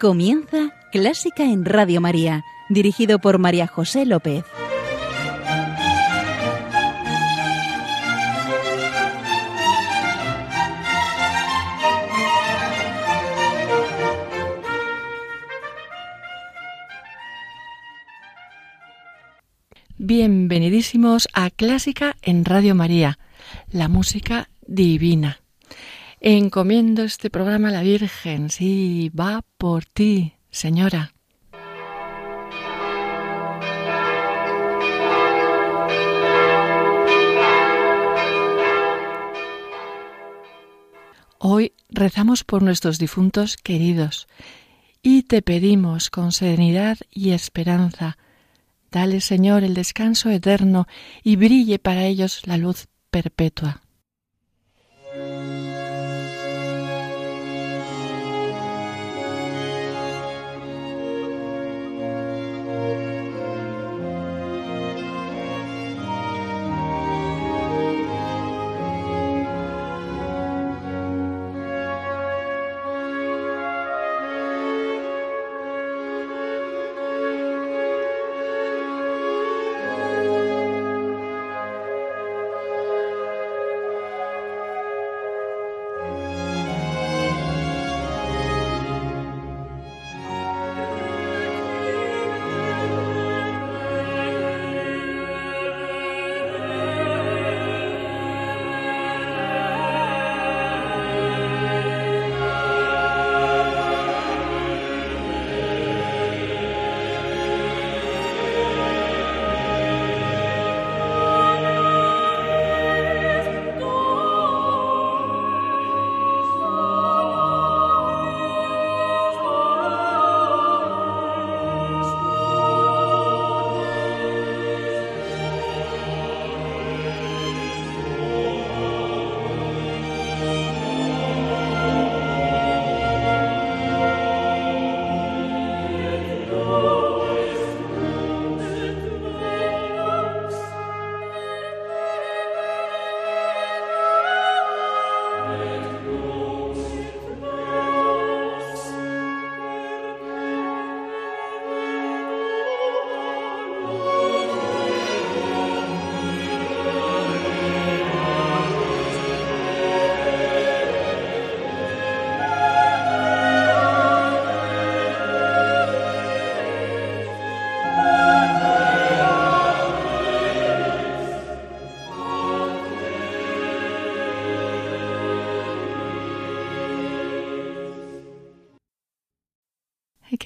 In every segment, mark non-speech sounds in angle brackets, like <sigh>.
Comienza Clásica en Radio María, dirigido por María José López. Bienvenidísimos a Clásica en Radio María, la música divina. Encomiendo este programa a la Virgen, sí, va por ti, señora. Hoy rezamos por nuestros difuntos queridos y te pedimos con serenidad y esperanza, dale Señor el descanso eterno y brille para ellos la luz perpetua.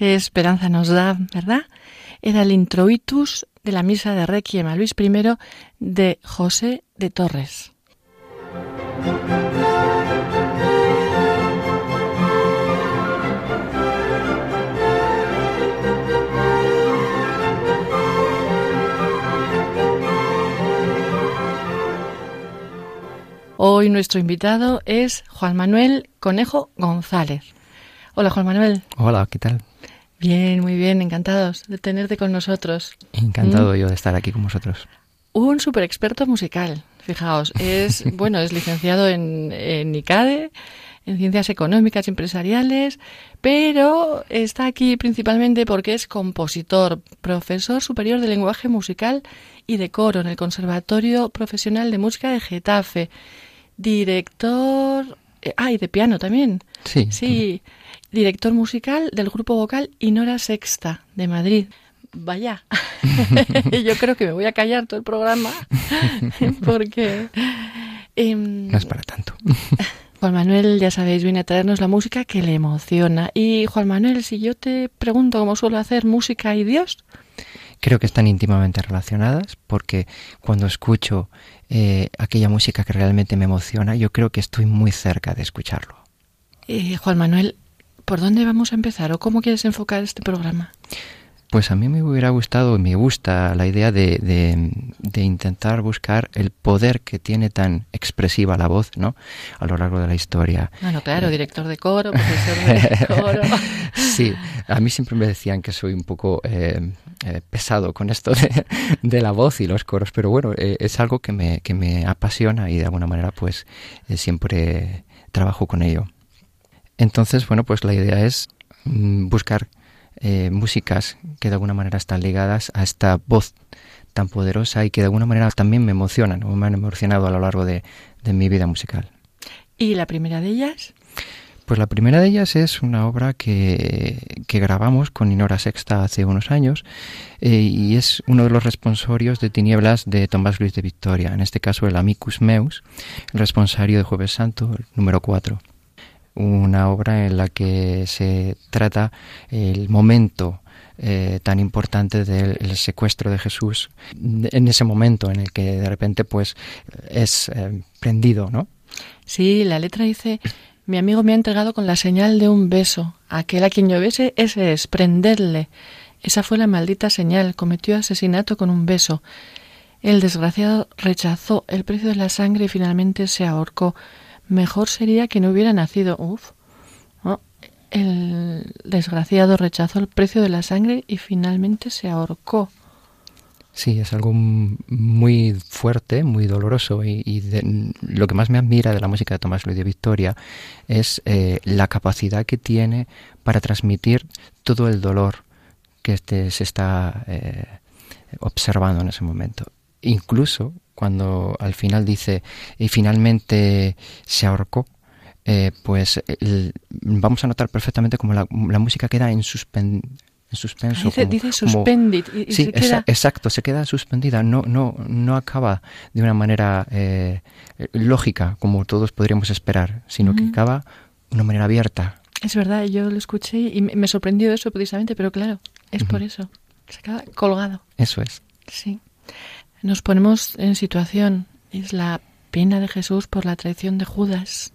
Qué esperanza nos da, ¿verdad? Era el introitus de la misa de Requiem a Luis I de José de Torres. Hoy nuestro invitado es Juan Manuel Conejo González. Hola Juan Manuel. Hola, ¿qué tal? Bien, muy bien, encantados de tenerte con nosotros. Encantado ¿Mm? yo de estar aquí con vosotros. Un super experto musical, fijaos, es <laughs> bueno, es licenciado en, en ICADE, en ciencias económicas y empresariales, pero está aquí principalmente porque es compositor, profesor superior de lenguaje musical y de coro en el Conservatorio Profesional de Música de Getafe, director, eh, ah, y de piano también. Sí. Sí director musical del grupo vocal Inora Sexta de Madrid. Vaya, <laughs> yo creo que me voy a callar todo el programa <laughs> porque... Em, no es para tanto. <laughs> Juan Manuel, ya sabéis, viene a traernos la música que le emociona. Y Juan Manuel, si yo te pregunto cómo suelo hacer música y Dios. Creo que están íntimamente relacionadas porque cuando escucho eh, aquella música que realmente me emociona, yo creo que estoy muy cerca de escucharlo. Eh, Juan Manuel, ¿Por dónde vamos a empezar o cómo quieres enfocar este programa? Pues a mí me hubiera gustado, me gusta la idea de, de, intentar buscar el poder que tiene tan expresiva la voz, ¿no? A lo largo de la historia. Bueno, claro, director de coro, profesor de <laughs> coro. sí, a mí siempre me decían que soy un poco eh, eh, pesado con esto de, de, la voz y los coros, pero bueno, eh, es algo que me, que me apasiona y de alguna manera pues siempre trabajo con ello. Entonces, bueno, pues la idea es mm, buscar eh, músicas que de alguna manera están ligadas a esta voz tan poderosa y que de alguna manera también me emocionan o me han emocionado a lo largo de, mi vida musical. ¿Y la primera de ellas? Pues la primera de ellas es una obra que, grabamos con Inora Sexta hace unos años eh, y es uno de los responsorios de Tinieblas de Tomás Luis de Victoria, en este caso el Amicus Meus, el responsario de Jueves Santo, número 4 una obra en la que se trata el momento eh, tan importante del secuestro de Jesús en ese momento en el que de repente pues es eh, prendido, ¿no? Sí, la letra dice mi amigo me ha entregado con la señal de un beso. Aquel a quien yo bese, ese es, prenderle. Esa fue la maldita señal. Cometió asesinato con un beso. El desgraciado rechazó el precio de la sangre y finalmente se ahorcó mejor sería que no hubiera nacido. Uf. El desgraciado rechazó el precio de la sangre y finalmente se ahorcó. Sí, es algo muy fuerte, muy doloroso y, lo que más me admira de la música de Tomás Luis de Victoria es eh, la capacidad que tiene para transmitir todo el dolor que este se está eh, observando en ese momento. Incluso cuando al final dice y finalmente se ahorcó, eh, pues vamos a notar perfectamente como la, música queda en, suspen, en suspenso. Dice, dice suspended. sí, exacto, se queda suspendida, no, no, no acaba de una manera eh, lógica como todos podríamos esperar, sino que acaba de una manera abierta. Es verdad, yo lo escuché y me sorprendió eso precisamente, pero claro, es por eso. Se queda colgado. Eso es. Sí. Nos ponemos en situación. Es la pena de Jesús por la traición de Judas.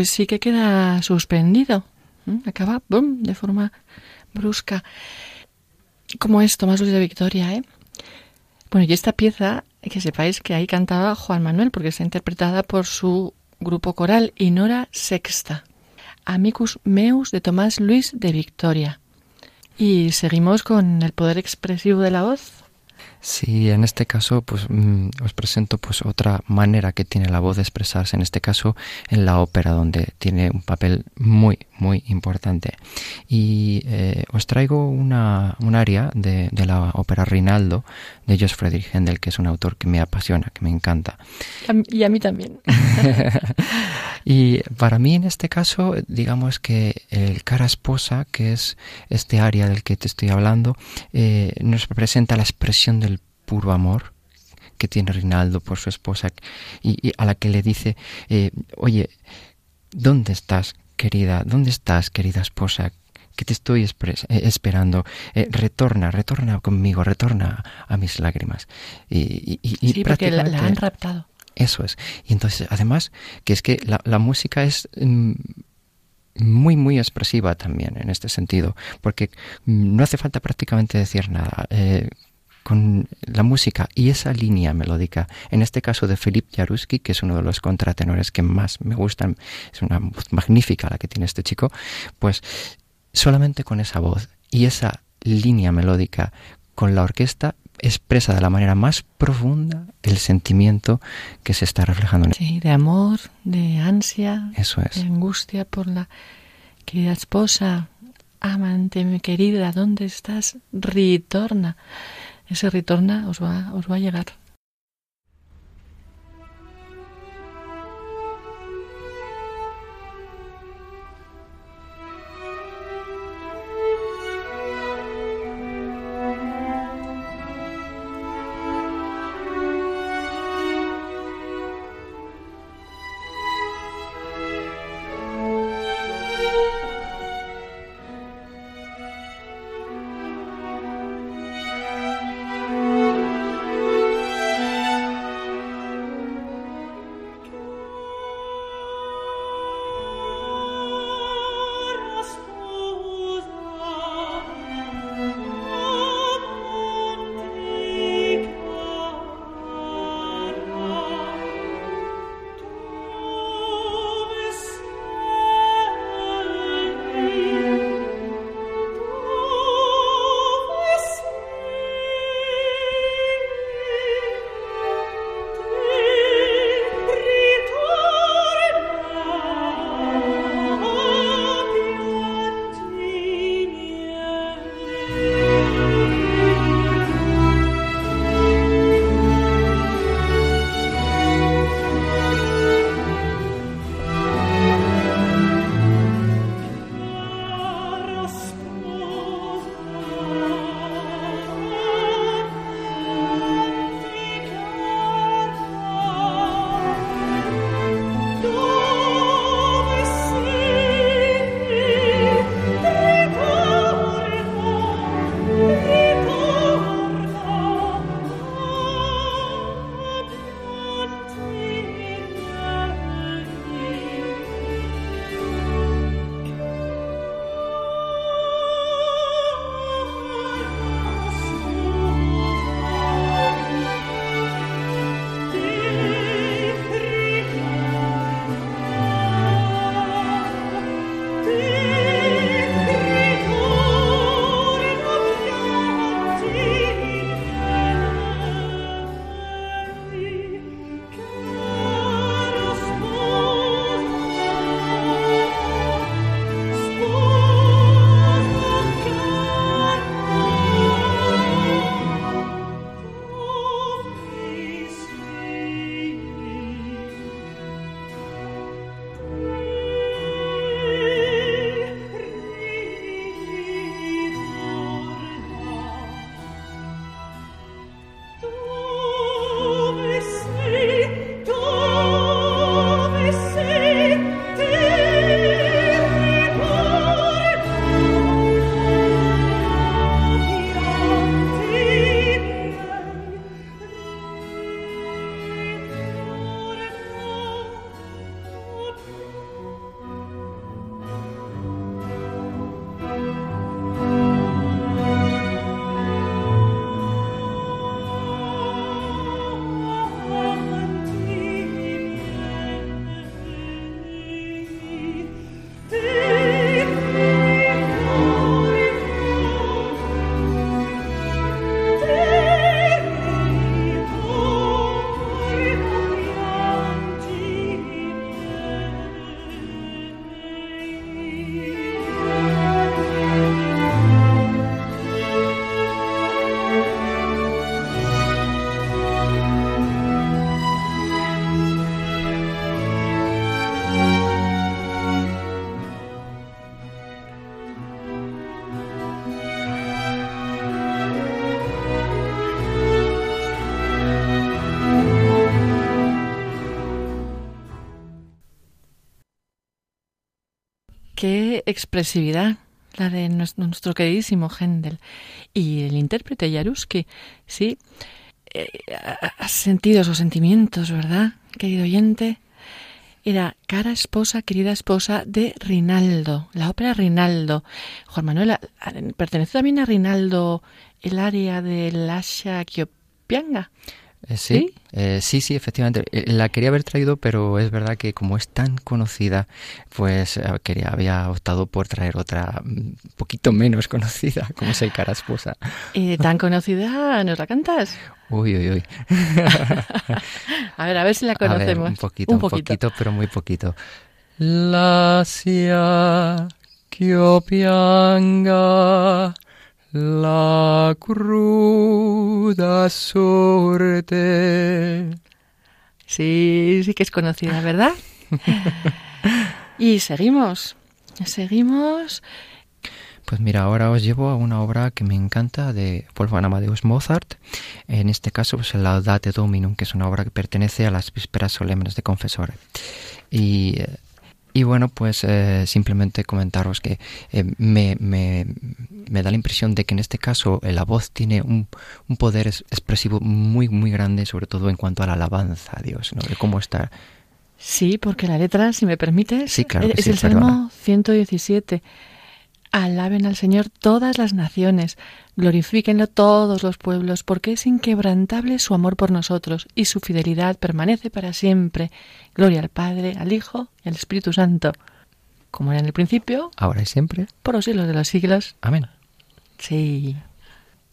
Pues sí que queda suspendido. Acaba de forma brusca. Como es Tomás Luis de Victoria, ¿eh? Bueno, y esta pieza, que sepáis que ahí cantaba Juan Manuel, porque está interpretada por su grupo coral Inora Sexta. Amicus Meus de Tomás Luis de Victoria. Y seguimos con el poder expresivo de la voz. Sí, en este caso, pues mm, os presento pues otra manera que tiene la voz de expresarse. En este caso, en la ópera, donde tiene un papel muy, muy importante. Y eh, os traigo una, un aria de, de, la ópera Rinaldo de Josh Friedrich Händel, que es un autor que me apasiona, que me encanta. Y a mí también. <laughs> <laughs> y para mí, en este caso, digamos que el cara esposa, que es este aria del que te estoy hablando, eh, nos representa la expresión del puro amor que tiene Rinaldo por su esposa y, a la que le dice, eh, oye, ¿dónde estás, querida? ¿Dónde estás, querida esposa? que te estoy eh, esperando. Eh, retorna, retorna conmigo, retorna a mis lágrimas. Y, sí, porque la, han raptado. Eso es. Y entonces, además, que es que la, música es mm, muy, muy expresiva también en este sentido, porque mm, no hace falta prácticamente decir nada con la música y esa línea melódica, en este caso de Philip Jaruski, que es uno de los contratenores que más me gustan, es una voz magnífica la que tiene este chico, pues solamente con esa voz y esa línea melódica con la orquesta expresa de la manera más profunda el sentimiento que se está reflejando en Sí, de amor, de ansia, Eso es. de angustia por la querida esposa, amante, mi querida, ¿dónde estás? Ritorna ese retorna os va, os va a llegar. Expresividad la de nuestro queridísimo Händel. Y el intérprete Jaruski, sí, eh, has sentido esos sentimientos, ¿verdad, querido oyente? Era Cara Esposa, querida esposa de Rinaldo, la ópera Rinaldo. Juan Manuel, ¿pertenece también a Rinaldo el área de Lascia Kiopianga? Eh, sí, eh, ¿Sí? sí, efectivamente. Eh, la quería haber traído, pero es verdad que como es tan conocida, pues quería, había optado por traer otra un mm, poquito menos conocida, <laughs> como es el cara esposa. ¿Tan conocida? ¿Nos la cantas? Uy, uy, uy. <laughs> a ver, a ver si la conocemos. un poquito, un, poquito. pero muy poquito. La sia que pianga la cruda suerte. Sí, sí que es conocida, ¿verdad? <laughs> y seguimos, seguimos. Pues mira, ahora os llevo a una obra que me encanta de Wolfgang Amadeus Mozart. En este caso, pues el Laudate Dominum, que es una obra que pertenece a las vísperas solemnes de Confesore. Y eh, y bueno, pues eh, simplemente comentaros que eh, me, me, me, da la impresión de que en este caso eh, la voz tiene un, un, poder expresivo muy, muy grande, sobre todo en cuanto a la alabanza a Dios, ¿no? De cómo está. Sí, porque la letra, si me permites, sí, claro es el Salmo 117. Alaben al Señor todas las naciones, glorifíquenlo todos los pueblos, porque es inquebrantable su amor por nosotros y su fidelidad permanece para siempre. Gloria al Padre, al Hijo y al Espíritu Santo, como era en el principio, ahora y siempre, por los siglos de los siglos. Amén. Sí.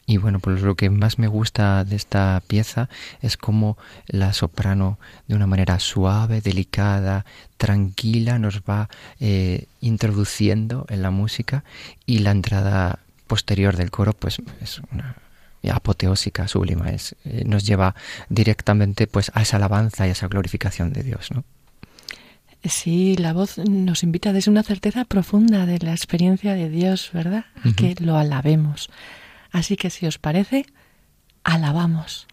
Y bueno, pues lo que más me gusta de esta pieza es cómo la soprano, de una manera suave, delicada, tranquila, nos va eh, introduciendo en la música y la entrada posterior del coro, pues es una apoteósica, sublima, es, eh, nos lleva directamente pues a esa alabanza y a esa glorificación de Dios, ¿no? Sí, la voz nos invita desde una certeza profunda de la experiencia de Dios, ¿verdad? A que lo alabemos. Así que si os parece, alabamos.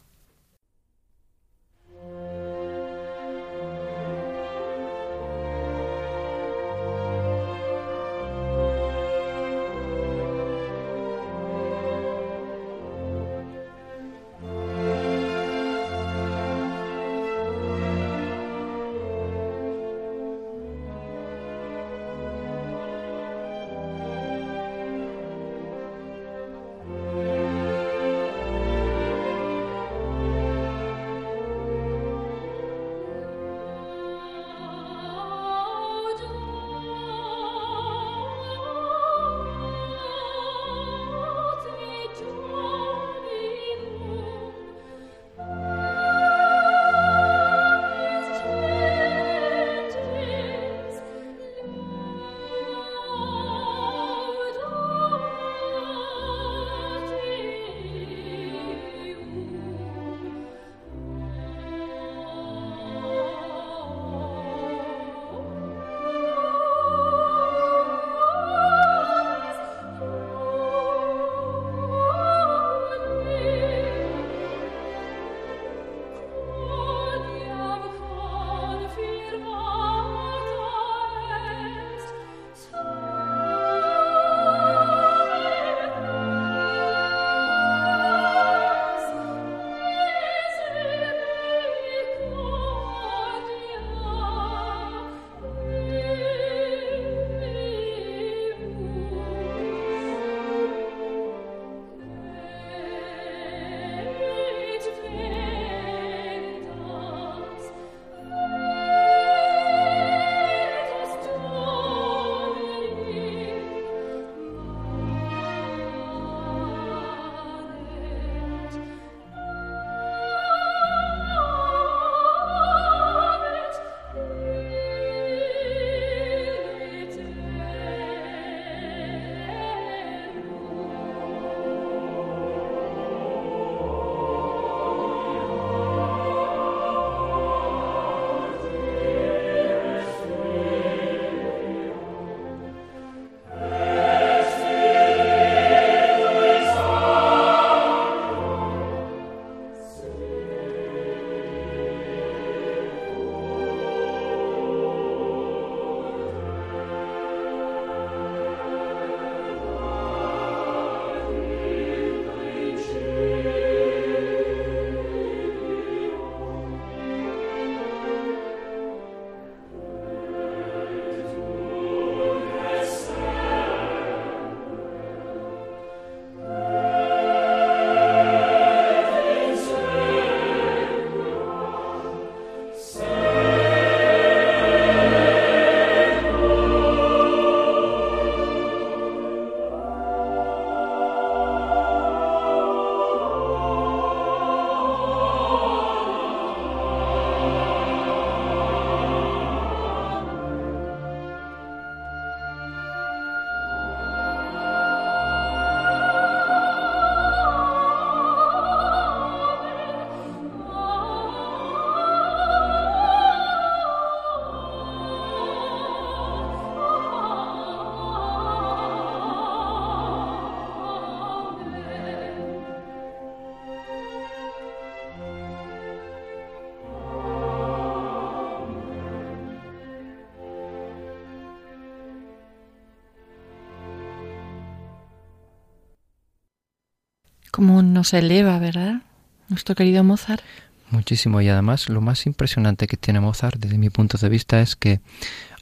Nos eleva, ¿verdad? Nuestro querido Mozart. Muchísimo y además lo más impresionante que tiene Mozart desde mi punto de vista es que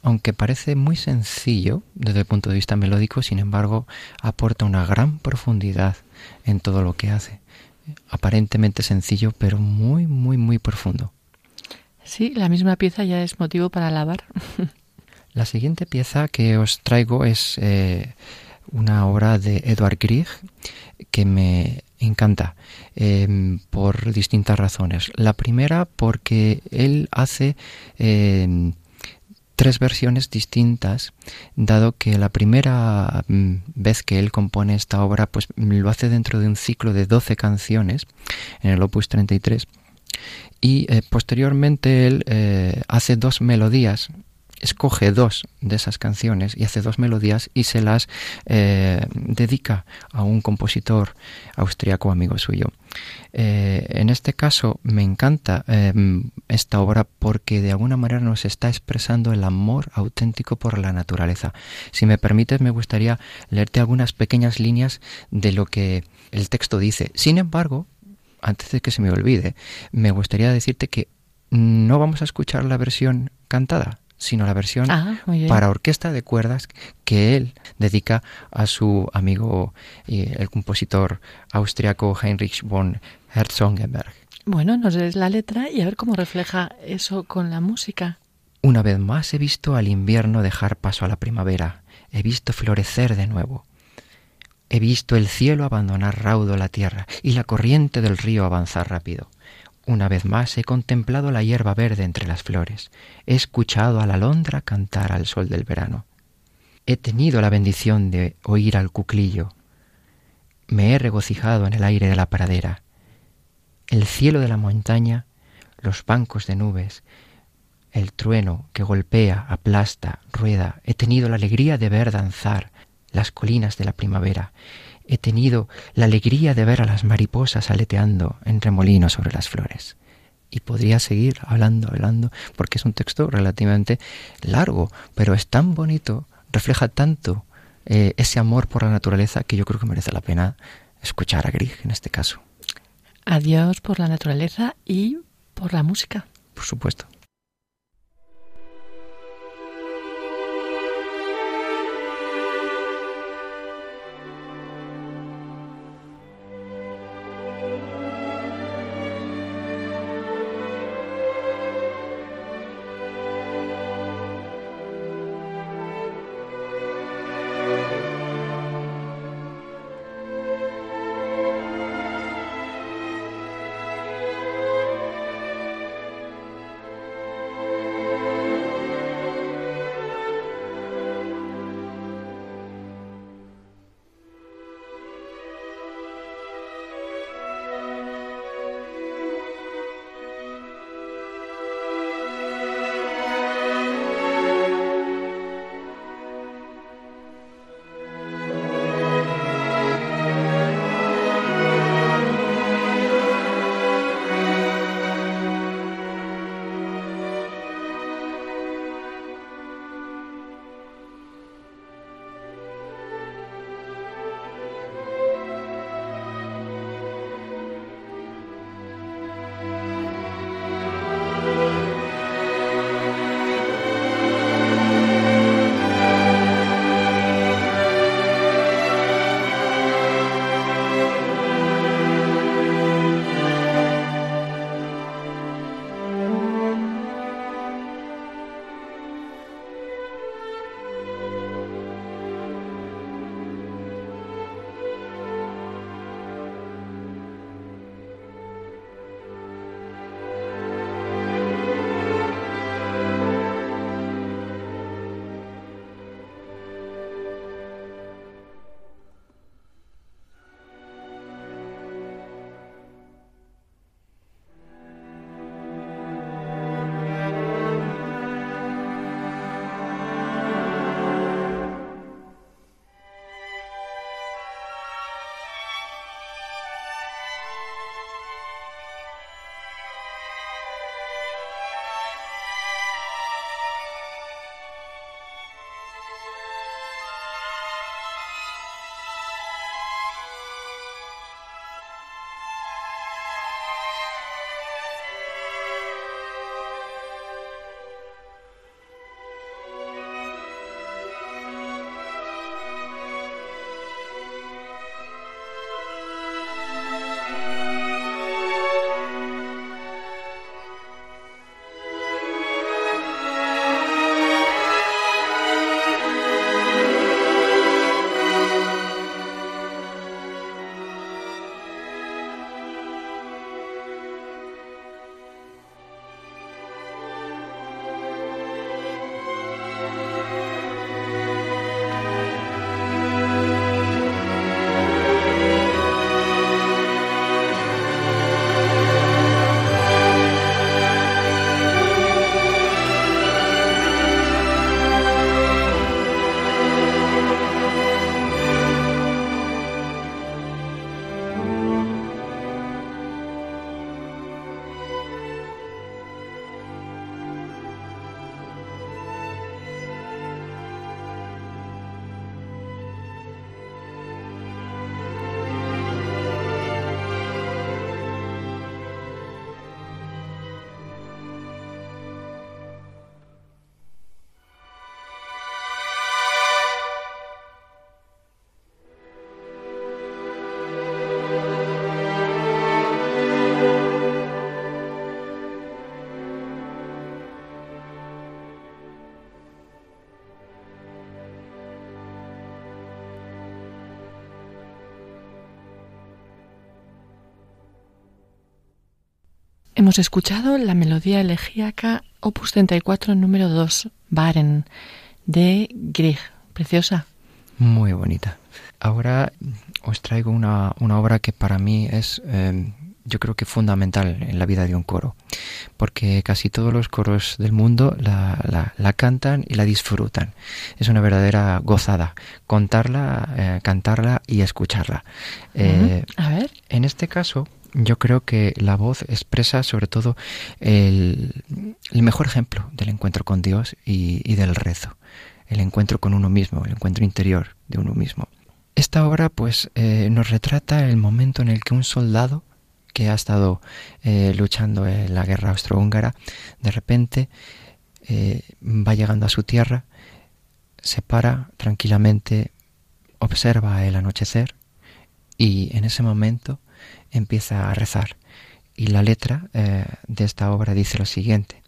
aunque parece muy sencillo desde el punto de vista melódico, sin embargo aporta una gran profundidad en todo lo que hace. Aparentemente sencillo, pero muy, muy, muy profundo. Sí, la misma pieza ya es motivo para alabar. <laughs> la siguiente pieza que os traigo es eh, una obra de Edward Grieg que me encanta em, por distintas razones. La primera porque él hace em, tres versiones distintas, dado que la primera mm, vez que él compone esta obra, pues lo hace dentro de un ciclo de 12 canciones en el Opus 33 y eh, posteriormente él eh, hace dos melodías escoge dos de esas canciones y hace dos melodías y se las eh, dedica a un compositor austriaco amigo suyo. Eh, en este caso me encanta em, esta obra porque de alguna manera nos está expresando el amor auténtico por la naturaleza. Si me permites, me gustaría leerte algunas pequeñas líneas de lo que el texto dice. Sin embargo, antes de que se me olvide, me gustaría decirte que no vamos a escuchar la versión cantada, sino la versión ah, para orquesta de cuerdas que él dedica a su amigo y el compositor austriaco Heinrich von Herzogenberg. Bueno, nos des la letra y a ver cómo refleja eso con la música. Una vez más he visto al invierno dejar paso a la primavera, he visto florecer de nuevo. He visto el cielo abandonar raudo la tierra y la corriente del río avanzar rápido. Una vez más he contemplado la hierba verde entre las flores, he escuchado a la alondra cantar al sol del verano. He tenido la bendición de oír al cuclillo. Me he regocijado en el aire de la pradera. El cielo de la montaña, los bancos de nubes, el trueno que golpea, aplasta, rueda. He tenido la alegría de ver danzar las colinas de la primavera he tenido la alegría de ver a las mariposas aleteando en remolinos sobre las flores. Y podría seguir hablando, hablando, porque es un texto relativamente largo, pero es tan bonito, refleja tanto eh, ese amor por la naturaleza que yo creo que merece la pena escuchar a Grieg en este caso. Adiós por la naturaleza y por la música. Por supuesto. Hemos escuchado la melodía elegíaca opus 34 número 2, Baren, de Grieg. Preciosa. Muy bonita. Ahora os traigo una, una obra que para mí es, em, yo creo que fundamental en la vida de un coro, porque casi todos los coros del mundo la, la, cantan y la disfrutan. Es una verdadera gozada contarla, eh, cantarla y escucharla. Eh, A ver. En este caso, yo creo que la voz expresa sobre todo el, mejor ejemplo del encuentro con Dios y, y, del rezo, el encuentro con uno mismo, el encuentro interior de uno mismo. Esta obra pues eh, nos retrata el momento en el que un soldado que ha estado eh, luchando en la guerra austrohúngara de repente eh, va llegando a su tierra, se para tranquilamente, observa el anochecer y en ese momento empieza a rezar. Y la letra eh, de esta obra dice lo siguiente.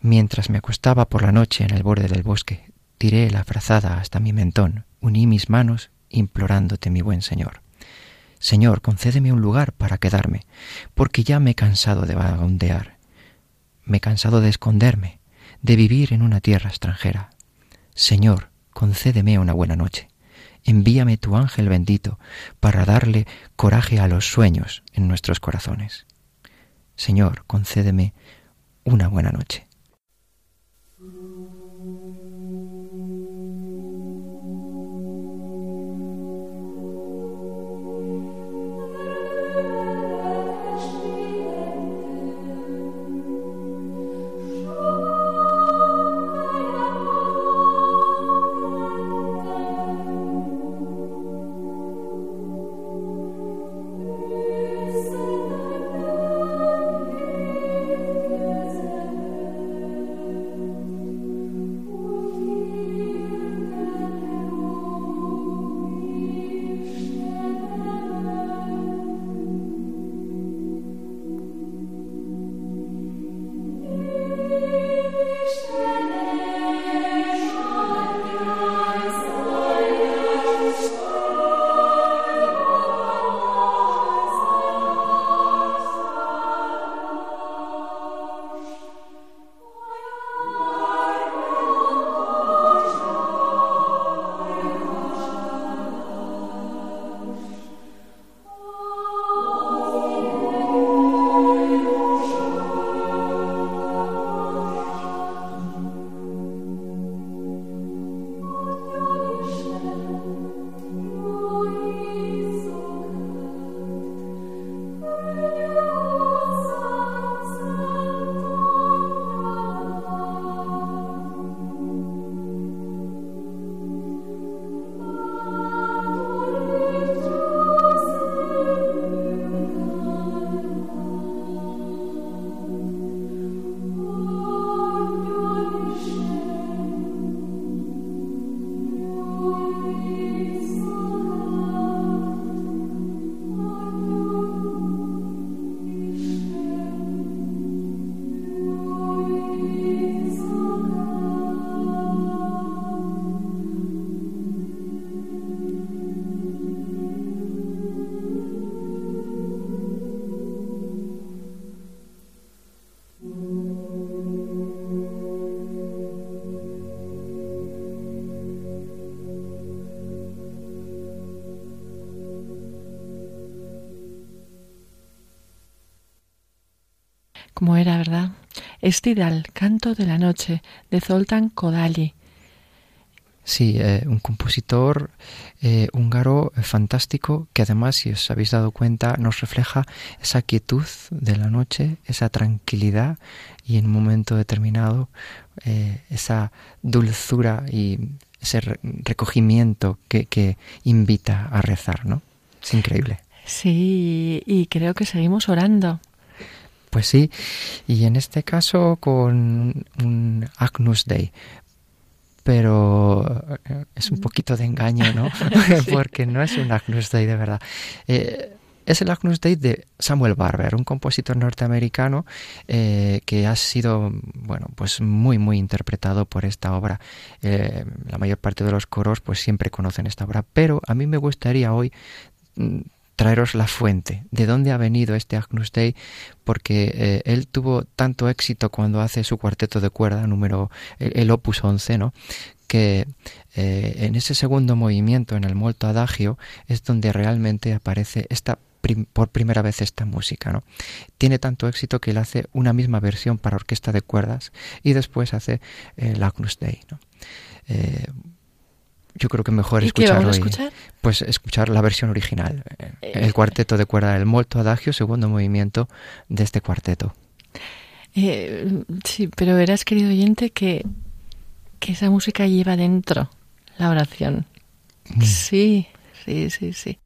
Mientras me acostaba por la noche en el borde del bosque, tiré la frazada hasta mi mentón, uní mis manos implorándote, mi buen Señor. Señor, concédeme un lugar para quedarme, porque ya me he cansado de vagabundear. Me he cansado de esconderme, de vivir en una tierra extranjera. Señor, concédeme una buena noche. Envíame tu ángel bendito para darle coraje a los sueños en nuestros corazones. Señor, concédeme una buena noche. Como era, ¿verdad? Estidal, Canto de la Noche, de Zoltán Kodály. Sí, eh, un compositor eh, húngaro fantástico que además, si os habéis dado cuenta, nos refleja esa quietud de la noche, esa tranquilidad y en un momento determinado eh, esa dulzura y ese recogimiento que, que invita a rezar, ¿no? Es increíble. Sí, y creo que seguimos orando. Pues sí, y en este caso con un Agnus Dei, pero eh, es un poquito de engaño, ¿no? <laughs> <laughs> Porque no es un Agnus Dei de verdad. Eh, es el Agnus Dei de Samuel Barber, un compositor norteamericano eh, que ha sido, bueno, pues muy, muy interpretado por esta obra. la mayor parte de los coros, pues siempre conocen esta obra, pero a mí me gustaría hoy mm, traeros la fuente, de dónde ha venido este Agnus Dei, porque eh, él tuvo tanto éxito cuando hace su cuarteto de cuerda, número, el, opus 11, ¿no? que eh, en ese segundo movimiento, en el molto adagio, es donde realmente aparece esta por primera vez esta música. ¿no? Tiene tanto éxito que él hace una misma versión para orquesta de cuerdas y después hace el Agnus Dei. ¿no? Yo creo que mejor escucharlo. escuchar? pues escuchar la versión original, eh, el cuarteto de cuerda del molto adagio, segundo movimiento de este cuarteto. Eh, sí, pero verás, querido oyente, que, que esa música lleva dentro la oración. Mm. Sí, sí, sí, sí.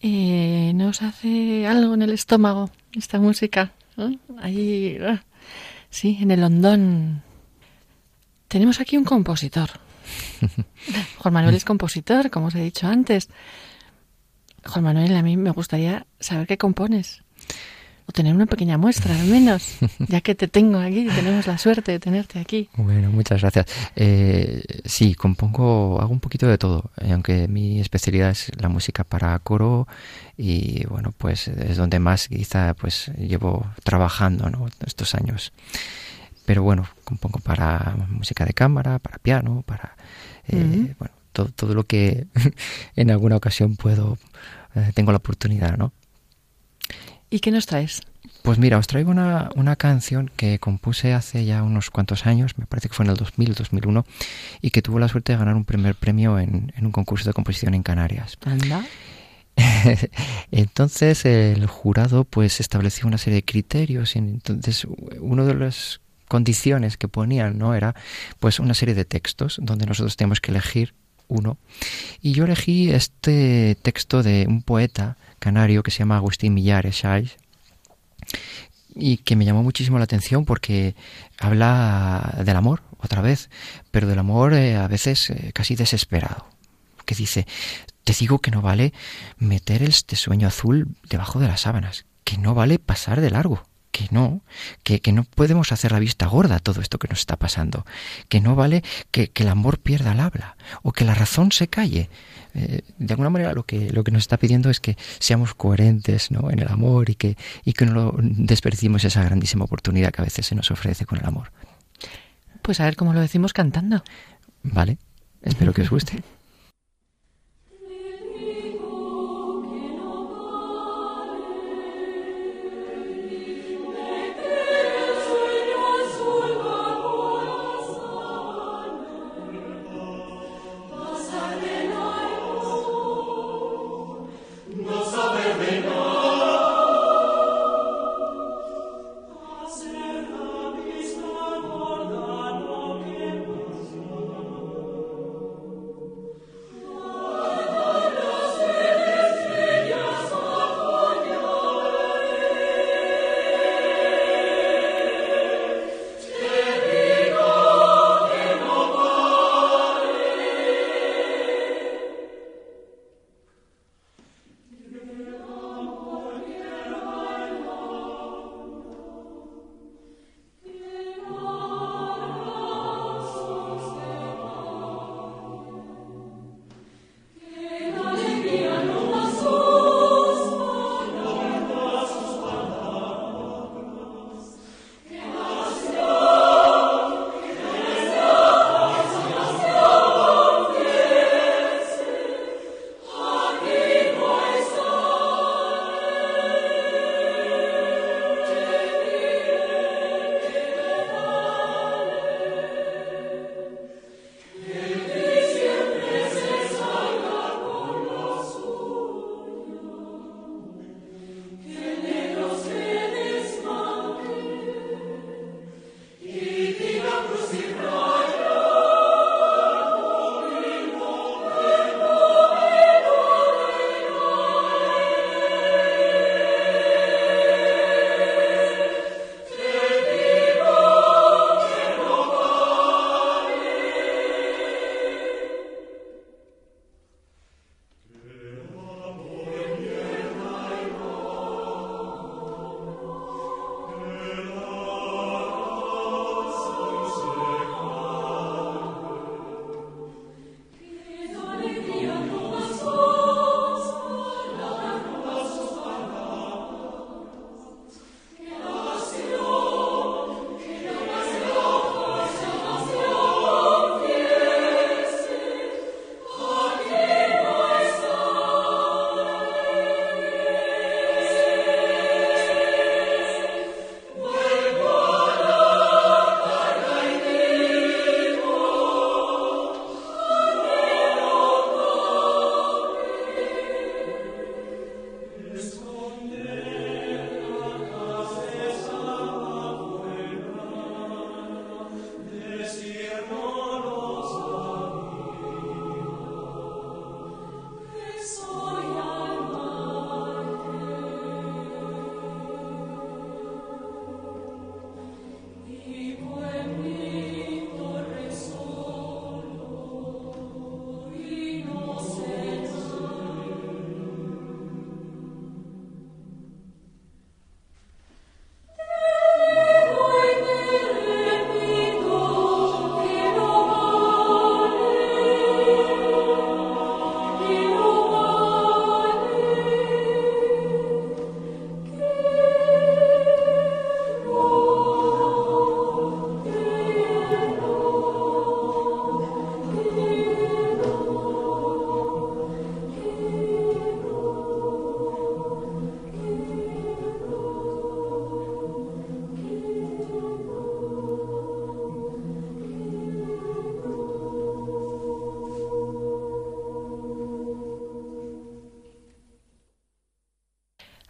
Eh, ¿Nos hace algo en el estómago esta música? Ahí, ah, sí, en el hondón. Tenemos aquí un compositor. <laughs> Juan Manuel es compositor, como os he dicho antes. Juan Manuel, a mí me gustaría saber qué compones. O tener una pequeña muestra, al menos, <laughs> ya que te tengo aquí, tenemos la suerte de tenerte aquí. Bueno, muchas gracias. Eh, sí, compongo, hago un poquito de todo, eh, aunque mi especialidad es la música para coro y bueno, pues es donde más quizá pues llevo trabajando ¿no? estos años. Pero bueno, compongo para música de cámara, para piano, para eh, bueno, todo, todo lo que <laughs> en alguna ocasión puedo, eh, tengo la oportunidad, ¿no? ¿Y qué nos traes? Pues mira, os traigo una, una, canción que compuse hace ya unos cuantos años, me parece que fue en el 2000, 2001, y que tuvo la suerte de ganar un primer premio en, en un concurso de composición en Canarias. ¿Anda? <laughs> entonces el jurado pues estableció una serie de criterios y entonces uno de los condiciones que ponían, ¿no? Era pues una serie de textos donde nosotros tenemos que elegir uno. Y yo elegí este texto de un poeta canario que se llama Agustín Millares y que me llamó muchísimo la atención porque habla del amor, otra vez, pero del amor eh, a veces eh, casi desesperado. Que dice, te digo que no vale meter este sueño azul debajo de las sábanas, que no vale pasar de largo, que no, que, que, no podemos hacer la vista gorda a todo esto que nos está pasando, que no vale que, que el amor pierda el habla o que la razón se calle. Eh, de alguna manera lo que, lo que nos está pidiendo es que seamos coherentes ¿no? en el amor y que, y que no desperdicimos esa grandísima oportunidad que a veces se nos ofrece con el amor. Pues a ver cómo lo decimos cantando. Vale, espero que os guste. <laughs>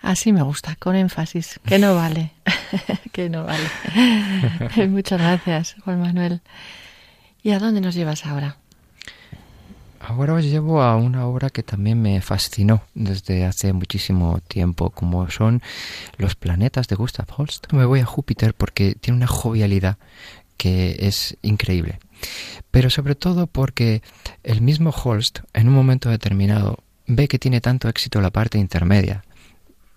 Así me gusta, con énfasis, que no vale, <laughs> que no vale. <laughs> Muchas gracias, Juan Manuel. ¿Y a dónde nos llevas ahora? Ahora os llevo a una obra que también me fascinó desde hace muchísimo tiempo, como son los planetas de Gustav Holst. Me voy a Júpiter porque tiene una jovialidad que es increíble. Pero sobre todo porque el mismo Holst, en un momento determinado, ve que tiene tanto éxito la parte intermedia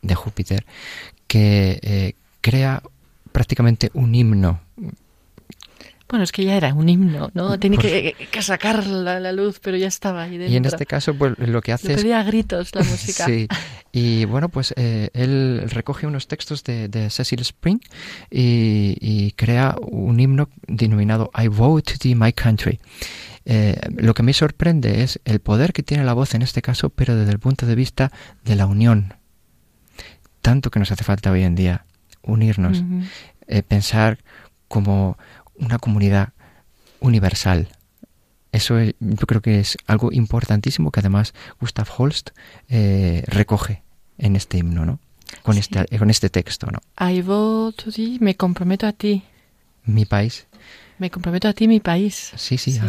de Júpiter que eh, crea prácticamente un himno bueno, es que ya era un himno, ¿no? Tiene que, sacar la, luz, pero ya estaba ahí dentro. Y en este caso, pues lo que hace es... pedía gritos la <laughs> música. sí. Y bueno, pues eh, él recoge unos textos de, Cecil Spring y, crea un himno denominado I Vow to Thee, My Country. Eh, lo que me sorprende es el poder que tiene la voz en este caso, pero desde el punto de vista de la unión. Tanto que nos hace falta hoy en día unirnos, eh, pensar como una comunidad universal. Eso yo creo que es algo importantísimo que además Gustav Holst eh, recoge en este himno, ¿no? Con, este, con este texto, ¿no? I vow to thee, me comprometo a ti. Mi país. Me comprometo a ti, mi país. Sí, sí.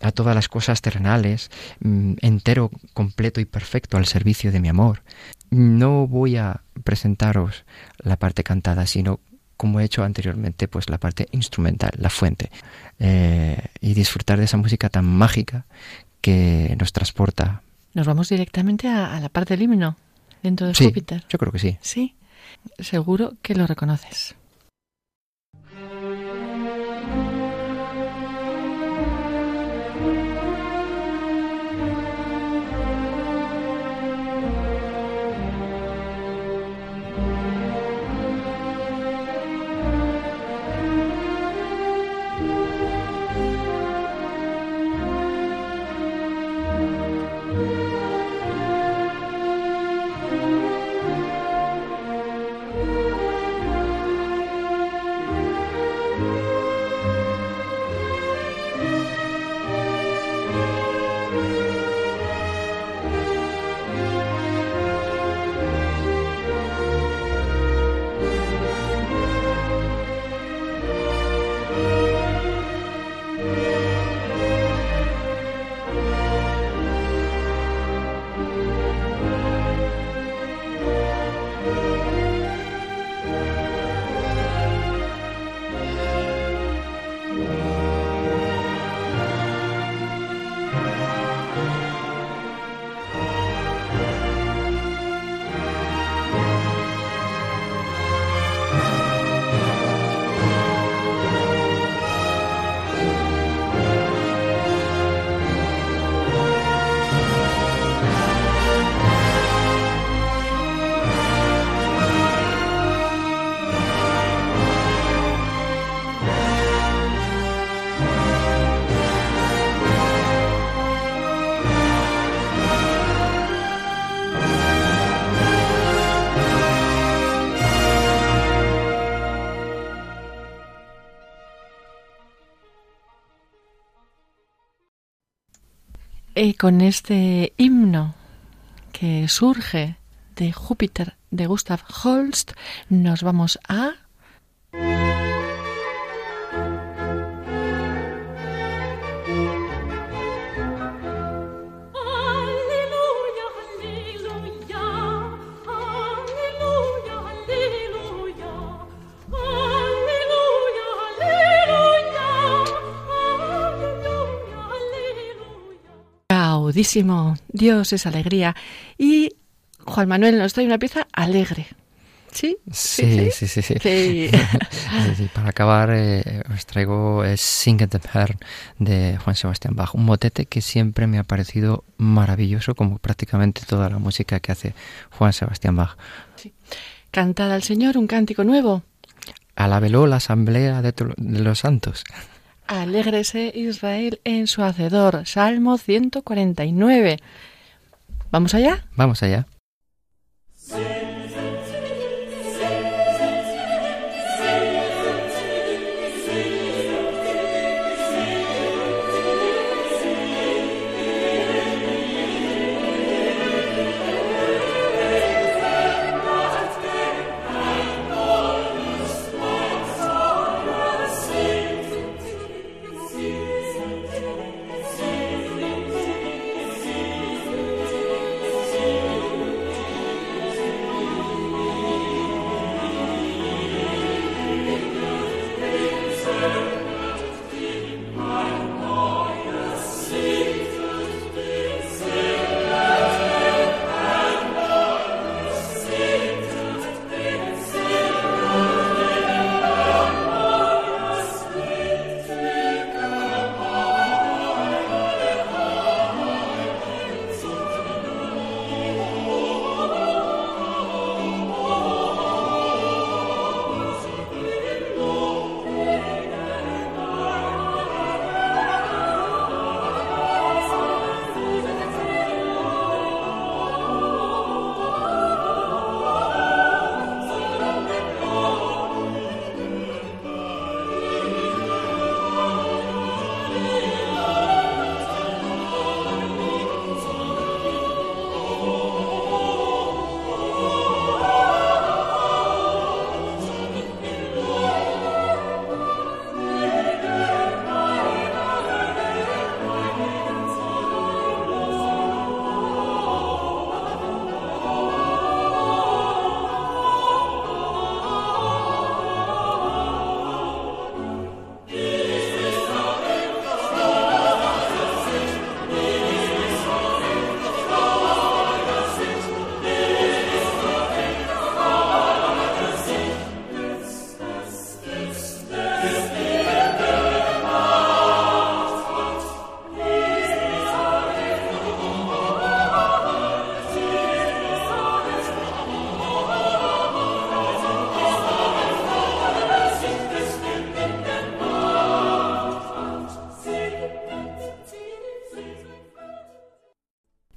A, todas las cosas terrenales, mm, entero, completo y perfecto al servicio de mi amor. No voy a presentaros la parte cantada, sino como he hecho anteriormente, pues la parte instrumental, la fuente, eh, y disfrutar de esa música tan mágica que nos transporta. Nos vamos directamente a, la parte del himno, dentro de Júpiter. Yo creo que sí. Sí, seguro que lo reconoces. Con este himno que surge de Júpiter de Gustav Holst, nos vamos a Dios es alegría. Y Juan Manuel nos trae una pieza alegre. ¿Sí? Sí, sí, sí. sí, <laughs> para acabar, eh, os traigo Sing the Fern de Juan Sebastián Bach, un motete que siempre me ha parecido maravilloso, como prácticamente toda la música que hace Juan Sebastián Bach. Cantada al Señor, un cántico nuevo. Alabeló la asamblea de los santos. Alégrese Israel en su hacedor. Salmo 149. ¿Vamos allá? Vamos allá.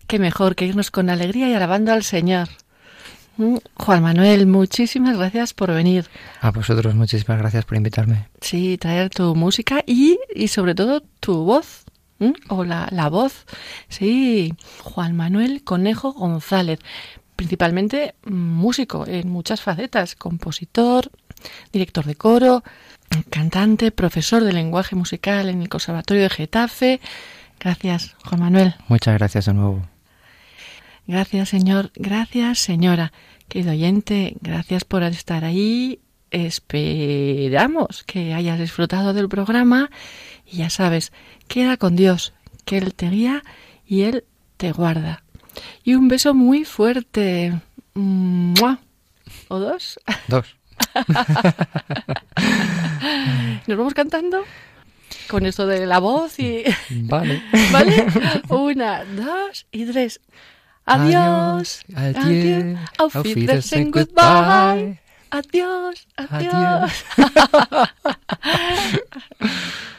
Qué mejor que irnos con alegría y alabando al Señor. Mm, Juan Manuel, muchísimas gracias por venir. A vosotros muchísimas gracias por invitarme. Sí, traer tu música y, y sobre todo tu voz. ¿m? O la, la voz. Sí, Juan Manuel Conejo González. Principalmente mm, músico en muchas facetas. Compositor, director de coro, cantante, profesor de lenguaje musical en el Conservatorio de Getafe. Gracias, Juan Manuel. Muchas gracias de nuevo. Gracias, señor. Gracias, señora. Querido oyente, gracias por estar ahí. Esperamos que hayas disfrutado del programa y ya sabes, queda con Dios, que Él te guía y Él te guarda. Y un beso muy fuerte. ¡Mua! ¿O dos? Dos. <laughs> ¿Nos vamos cantando? Con esto de la voz y... Vale. <laughs> ¿Vale? <laughs> Una, dos y tres. Adiós. Adieu. Auf Auf Wiedersehen. Goodbye. Adiós. Adiós. Adiós. <laughs>